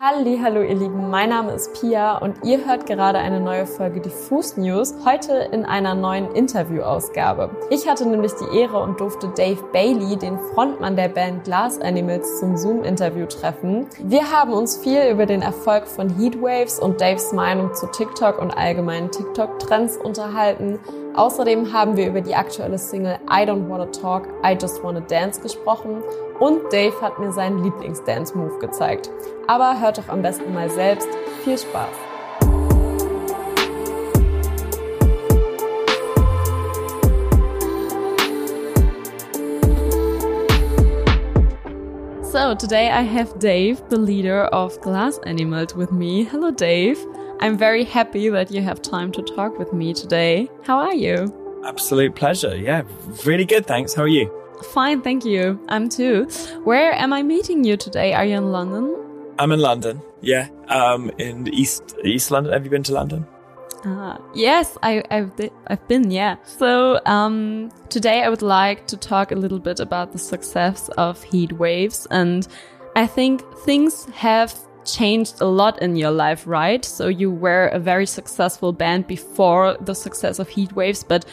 Hallo ihr Lieben, mein Name ist Pia und ihr hört gerade eine neue Folge Diffus News, heute in einer neuen Interviewausgabe. Ich hatte nämlich die Ehre und durfte Dave Bailey, den Frontmann der Band Glass Animals, zum Zoom-Interview treffen. Wir haben uns viel über den Erfolg von Heatwaves und Daves Meinung zu TikTok und allgemeinen TikTok-Trends unterhalten. Außerdem haben wir über die aktuelle Single I Don't Wanna Talk, I Just Wanna Dance gesprochen und Dave hat mir seinen Lieblings-Dance-Move gezeigt. Aber hört doch am besten mal selbst. Viel Spaß! So today I have Dave, the leader of Glass Animals with me. Hello Dave. I'm very happy that you have time to talk with me today. How are you? Absolute pleasure. Yeah, really good. Thanks. How are you? Fine, thank you. I'm too. Where am I meeting you today? Are you in London? I'm in London. Yeah, um, in East East London. Have you been to London? Uh, yes, I, I've I've been. Yeah. So um, today I would like to talk a little bit about the success of heat waves. and I think things have changed a lot in your life, right? So you were a very successful band before the success of Heatwaves, but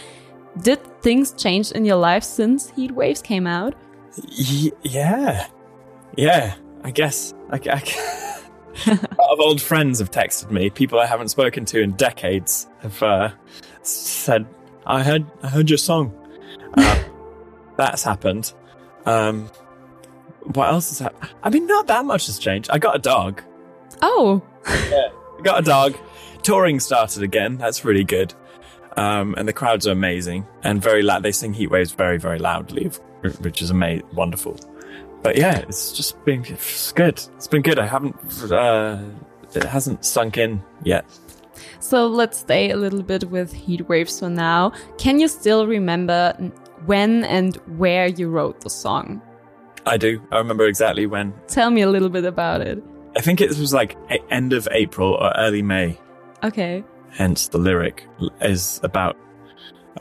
did things change in your life since Heatwaves came out? Y- yeah, yeah. I guess. I, I, a lot of old friends have texted me. People I haven't spoken to in decades have uh, said, "I heard, I heard your song." Uh, that's happened. Um, what else has happened? I mean, not that much has changed. I got a dog. Oh. yeah, I got a dog. Touring started again. That's really good. Um, and the crowds are amazing and very loud. They sing Heat Waves very, very loudly, which is amazing, wonderful. But yeah, it's just been it's good. It's been good. I haven't, uh, it hasn't sunk in yet. So let's stay a little bit with Heat Waves for now. Can you still remember when and where you wrote the song? I do. I remember exactly when. Tell me a little bit about it. I think it was like end of April or early May. Okay. Hence the lyric is about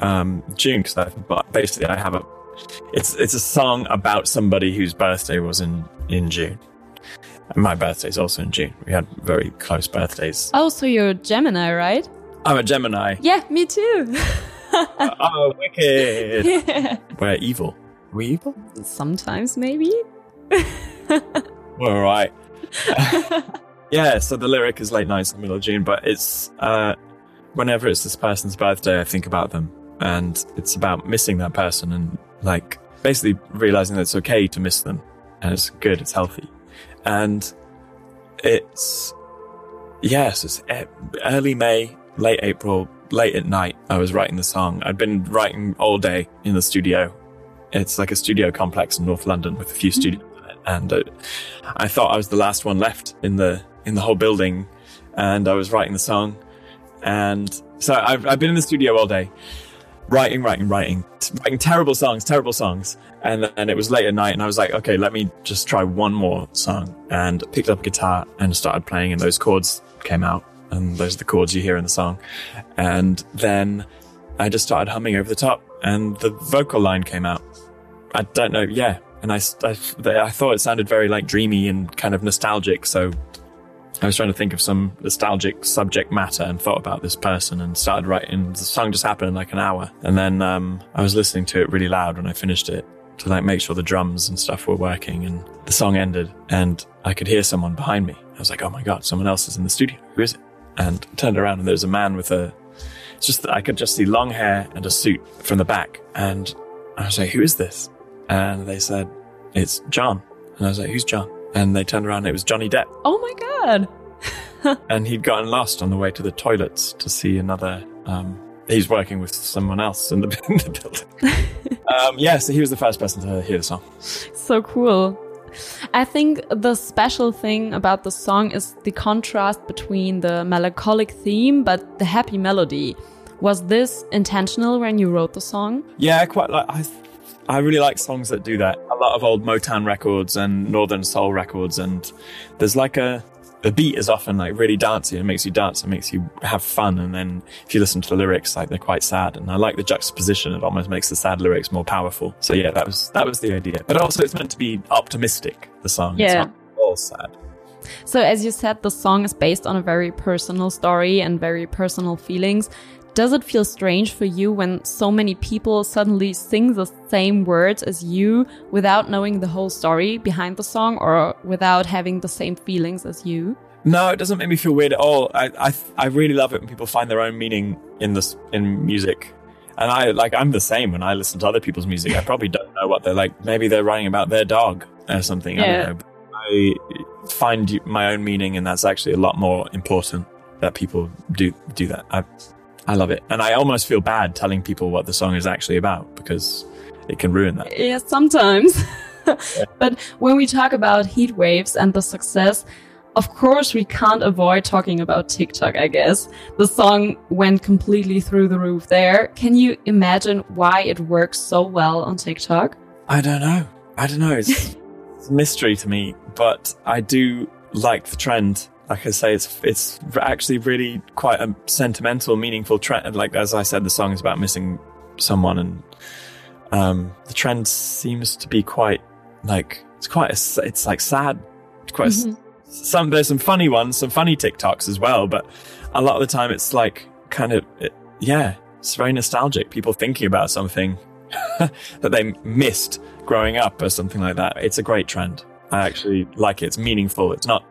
um, June because basically I have a it's it's a song about somebody whose birthday was in in June. And my birthday is also in June. We had very close birthdays. Oh, so you're a Gemini, right? I'm a Gemini. Yeah, me too. oh, wicked. Yeah. We're evil. Are we? Sometimes, maybe. All right. yeah, so the lyric is late nights in the middle of June, but it's uh, whenever it's this person's birthday, I think about them. And it's about missing that person and like basically realizing that it's okay to miss them and it's good, it's healthy. And it's, yes, it's early May, late April, late at night. I was writing the song. I'd been writing all day in the studio. It's like a studio complex in North London with a few mm-hmm. studios and uh, I thought I was the last one left in the in the whole building, and I was writing the song, and so I've I've been in the studio all day, writing, writing, writing, writing terrible songs, terrible songs, and then it was late at night, and I was like, okay, let me just try one more song, and picked up a guitar and started playing, and those chords came out, and those are the chords you hear in the song, and then I just started humming over the top, and the vocal line came out. I don't know, yeah, and I, I, I thought it sounded very like dreamy and kind of nostalgic. So I was trying to think of some nostalgic subject matter and thought about this person and started writing. The song just happened in like an hour, and then um, I was listening to it really loud when I finished it to like make sure the drums and stuff were working. And the song ended, and I could hear someone behind me. I was like, "Oh my god, someone else is in the studio. Who is it?" And I turned around, and there was a man with a. It's just I could just see long hair and a suit from the back, and I was like, "Who is this?" And they said, It's John. And I was like, Who's John? And they turned around and it was Johnny Depp. Oh my God. and he'd gotten lost on the way to the toilets to see another. Um, he's working with someone else in the, in the building. um, yeah, so he was the first person to hear the song. So cool. I think the special thing about the song is the contrast between the melancholic theme but the happy melody. Was this intentional when you wrote the song? Yeah, quite like I I really like songs that do that. A lot of old Motown records and Northern Soul records, and there's like a the beat is often like really dancey and makes you dance and makes you have fun. And then if you listen to the lyrics, like they're quite sad. And I like the juxtaposition; it almost makes the sad lyrics more powerful. So yeah, that was that was the idea. But also, it's meant to be optimistic. The song, yeah, It's not all sad. So, as you said, the song is based on a very personal story and very personal feelings. Does it feel strange for you when so many people suddenly sing the same words as you without knowing the whole story behind the song or without having the same feelings as you? No, it doesn't make me feel weird at all. I, I, I really love it when people find their own meaning in this in music. And I like I'm the same when I listen to other people's music. I probably don't know what they're like. Maybe they're writing about their dog or something. Yeah. I don't know. I find my own meaning, and that's actually a lot more important that people do do that. I I love it, and I almost feel bad telling people what the song is actually about because it can ruin that. Yeah, sometimes. yeah. But when we talk about heat waves and the success, of course, we can't avoid talking about TikTok, I guess. The song went completely through the roof there. Can you imagine why it works so well on TikTok? I don't know. I don't know. It's, it's a mystery to me, but I do like the trend. Like I say, it's it's actually really quite a sentimental, meaningful trend. Like as I said, the song is about missing someone, and um, the trend seems to be quite like it's quite a, it's like sad, quite mm-hmm some there's some funny ones, some funny TikToks as well, but a lot of the time it's like kind of it, yeah, it's very nostalgic. People thinking about something that they missed growing up or something like that. It's a great trend. I actually like it. It's meaningful. It's not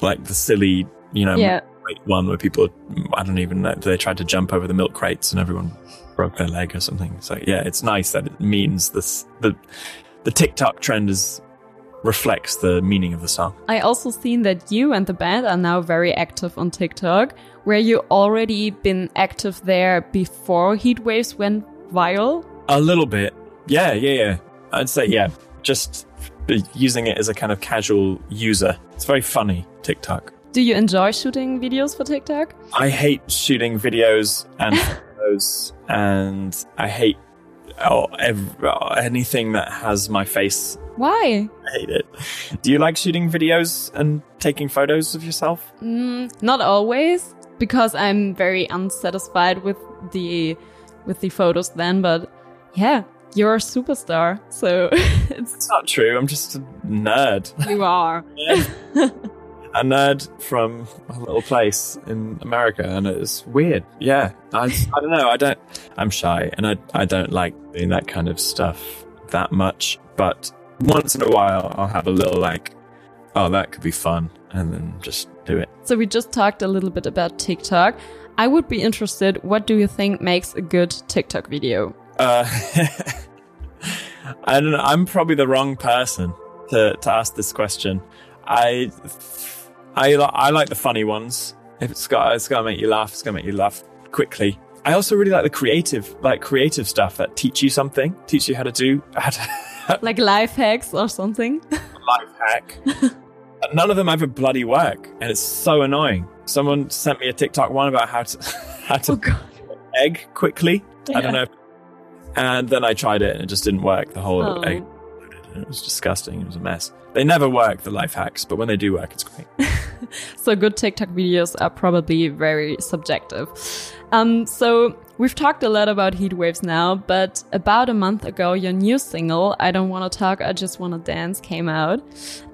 like the silly, you know, yeah. one where people I don't even know they tried to jump over the milk crates and everyone broke their leg or something. So yeah, it's nice that it means this the the TikTok trend is reflects the meaning of the song. I also seen that you and the band are now very active on TikTok. Were you already been active there before Heat Waves went viral? A little bit. Yeah, yeah, yeah. I'd say yeah. Just using it as a kind of casual user. It's very funny, TikTok. Do you enjoy shooting videos for TikTok? I hate shooting videos and photos, and I hate oh, every, oh, anything that has my face why? I hate it. Do you like shooting videos and taking photos of yourself? Mm, not always, because I'm very unsatisfied with the with the photos then. But yeah, you're a superstar, so it's, not true. I'm just a nerd. You are. a nerd from a little place in America, and it's weird. Yeah, I, I don't know. I don't. I'm shy, and I I don't like doing that kind of stuff that much. But once in a while, I'll have a little like, oh, that could be fun, and then just do it. So we just talked a little bit about TikTok. I would be interested. What do you think makes a good TikTok video? Uh, I don't know. I'm probably the wrong person to, to ask this question. I, I, I like the funny ones. If it's got, it's to make you laugh. It's going to make you laugh quickly. I also really like the creative, like creative stuff that teach you something, teach you how to do, how to, like life hacks or something. life hack. None of them ever bloody work, and it's so annoying. Someone sent me a TikTok one about how to how to oh egg quickly. Yeah. I don't know, and then I tried it and it just didn't work. The whole oh. egg, it was disgusting. It was a mess. They never work the life hacks, but when they do work, it's great. so good TikTok videos are probably very subjective. Um, so we've talked a lot about heat waves now, but about a month ago, your new single, I Don't Want to Talk, I Just Want to Dance, came out.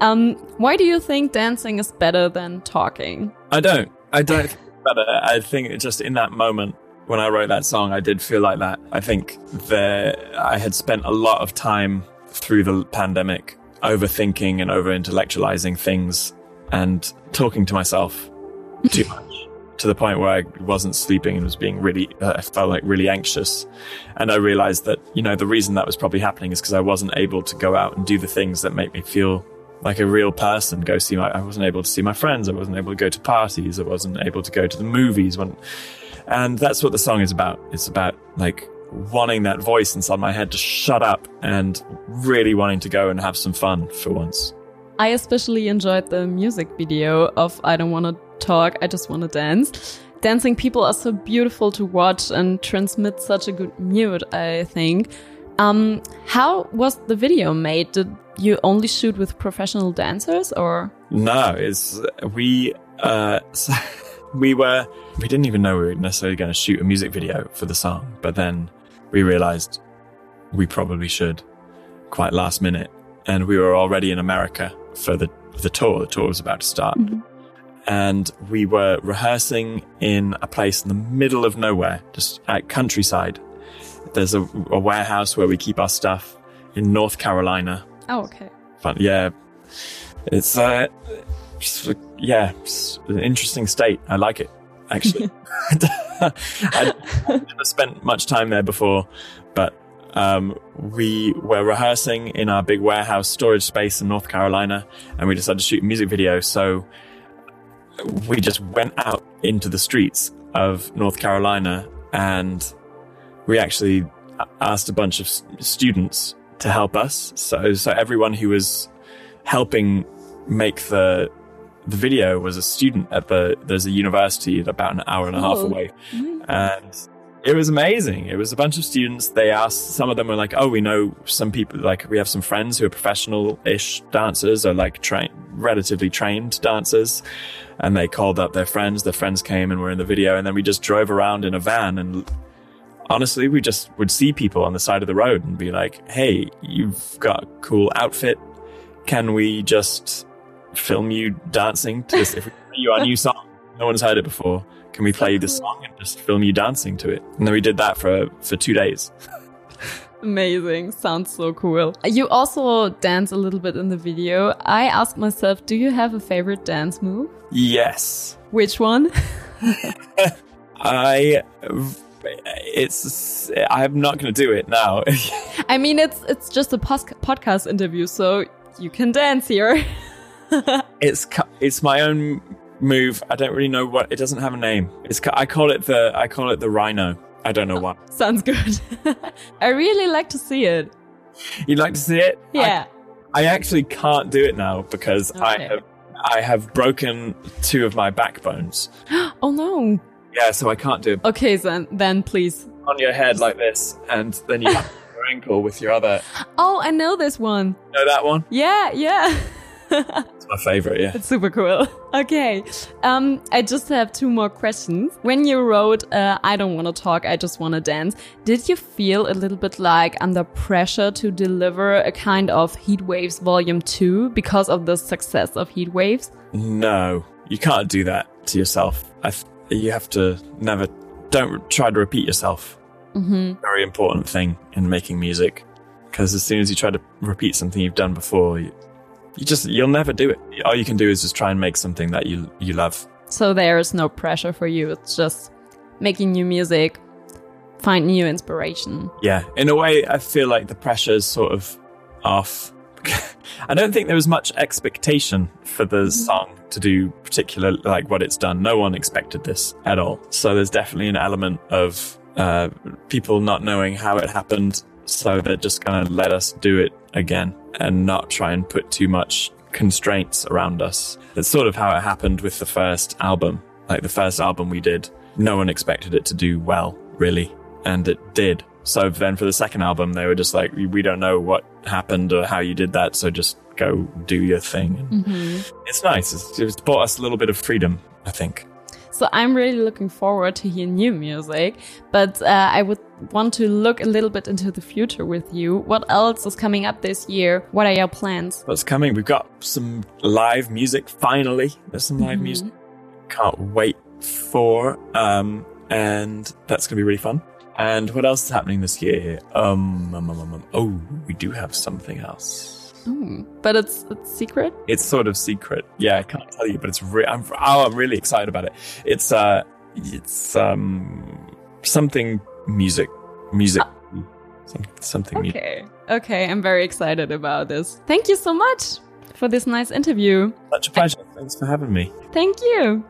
Um, why do you think dancing is better than talking? I don't. I don't think better. I think just in that moment, when I wrote that song, I did feel like that. I think that I had spent a lot of time through the pandemic overthinking and over intellectualizing things and talking to myself too much to the point where I wasn't sleeping and was being really, uh, I felt like really anxious. And I realized that, you know, the reason that was probably happening is because I wasn't able to go out and do the things that make me feel like a real person. Go see my, I wasn't able to see my friends. I wasn't able to go to parties. I wasn't able to go to the movies when, and that's what the song is about. It's about like wanting that voice inside my head to shut up and really wanting to go and have some fun for once. I especially enjoyed the music video of I Don't Want to Talk, I Just Want to Dance. Dancing people are so beautiful to watch and transmit such a good mood, I think. Um, how was the video made? Did you only shoot with professional dancers or? No, it's, we, uh, we were, we didn't even know we were necessarily going to shoot a music video for the song, but then we realized we probably should quite last minute. And we were already in America for the the tour. The tour was about to start. And we were rehearsing in a place in the middle of nowhere, just at countryside. There's a, a warehouse where we keep our stuff in North Carolina. Oh, okay. Fun, yeah. It's, uh, yeah, it's an interesting state. I like it, actually. I'd never spent much time there before, but um, we were rehearsing in our big warehouse storage space in North Carolina, and we decided to shoot a music video. So we just went out into the streets of North Carolina, and we actually asked a bunch of students to help us. So, so everyone who was helping make the the video was a student at the there's a university about an hour and a half Cool. away. Mm-hmm. And it was amazing. It was a bunch of students. They asked some of them were like oh we know some people like we have some friends who are professional-ish dancers or like train relatively trained dancers. And they called up their friends. Their friends came and were in the video. And then we just drove around in a van and honestly we just would see people on the side of the road and be like hey you've got a cool outfit. Can we just film you dancing to this if we play you our new song no one's heard it before can we play this song and just film you dancing to it and then we did that for for two days Amazing. Sounds so cool. You also dance a little bit in the video. I asked myself, do you have a favorite dance move? yes Which one? i it's i'm not going to do it now I mean, it's it's just a podcast interview, so you can dance here. it's it's my own move i don't really know what it doesn't have a name it's i call it the i call it the rhino i don't know why Sounds good. I really like to see it. you'd like to see it Yeah. I actually can't do it now because I have I have broken two of my backbones. oh no. Yeah, so I can't do it Okay, then then please. on your head like this, and then you have your ankle with your other. Oh, I know this one. Know that one? Yeah, yeah. It's my favorite. Yeah. It's super cool. Okay. Um, I just have two more questions. When you wrote uh, I don't want to talk, I just want to dance, did you feel a little bit like under pressure to deliver a kind of Heat Waves Volume 2 because of the success of Heat Waves? No, you can't do that to yourself. I th- you have to never. Don't try to repeat yourself. Mm-hmm. Very important thing in making music, because as soon as you try to repeat something you've done before, you, you just you'll never do it. All you can do is just try and make something that you you love. So there is no pressure for you. It's just making new music, find new inspiration. Yeah, in a way, I feel like the pressure is sort of off. I don't think there was much expectation for the song to do particular like what it's done. No one expected this at all. So there's definitely an element of uh, people not knowing how it happened. So they're just gonna let us do it again and not try and put too much constraints around us. That's sort of how it happened with the first album. Like the first album we did, no one expected it to do well, really and it did. So then for the second album, they were just like, "We- don't know what happened or how you did that, so just go do your thing. And mm-hmm. It's nice. It's, it's brought us a little bit of freedom, I think. So I'm really looking forward to hear new music, but uh, I would want to look a little bit into the future with you. What else is coming up this year? What are your plans? What's coming? We've got some live music. Finally, there's some live music. Can't wait for. Um, and that's gonna be really fun. And what else is happening this year? Um, um, um, um, um, oh, we do have something else. Hmm. But it's it's secret. it's sort of secret. Yeah, I can't tell you, but it's re- I'm oh, I'm really excited about it. It's uh, it's um, something music, music, some, something music. Okay. Okay, I'm very excited about this. Thank you so much for this nice interview. Such a pleasure. Thanks for having me. Thank you.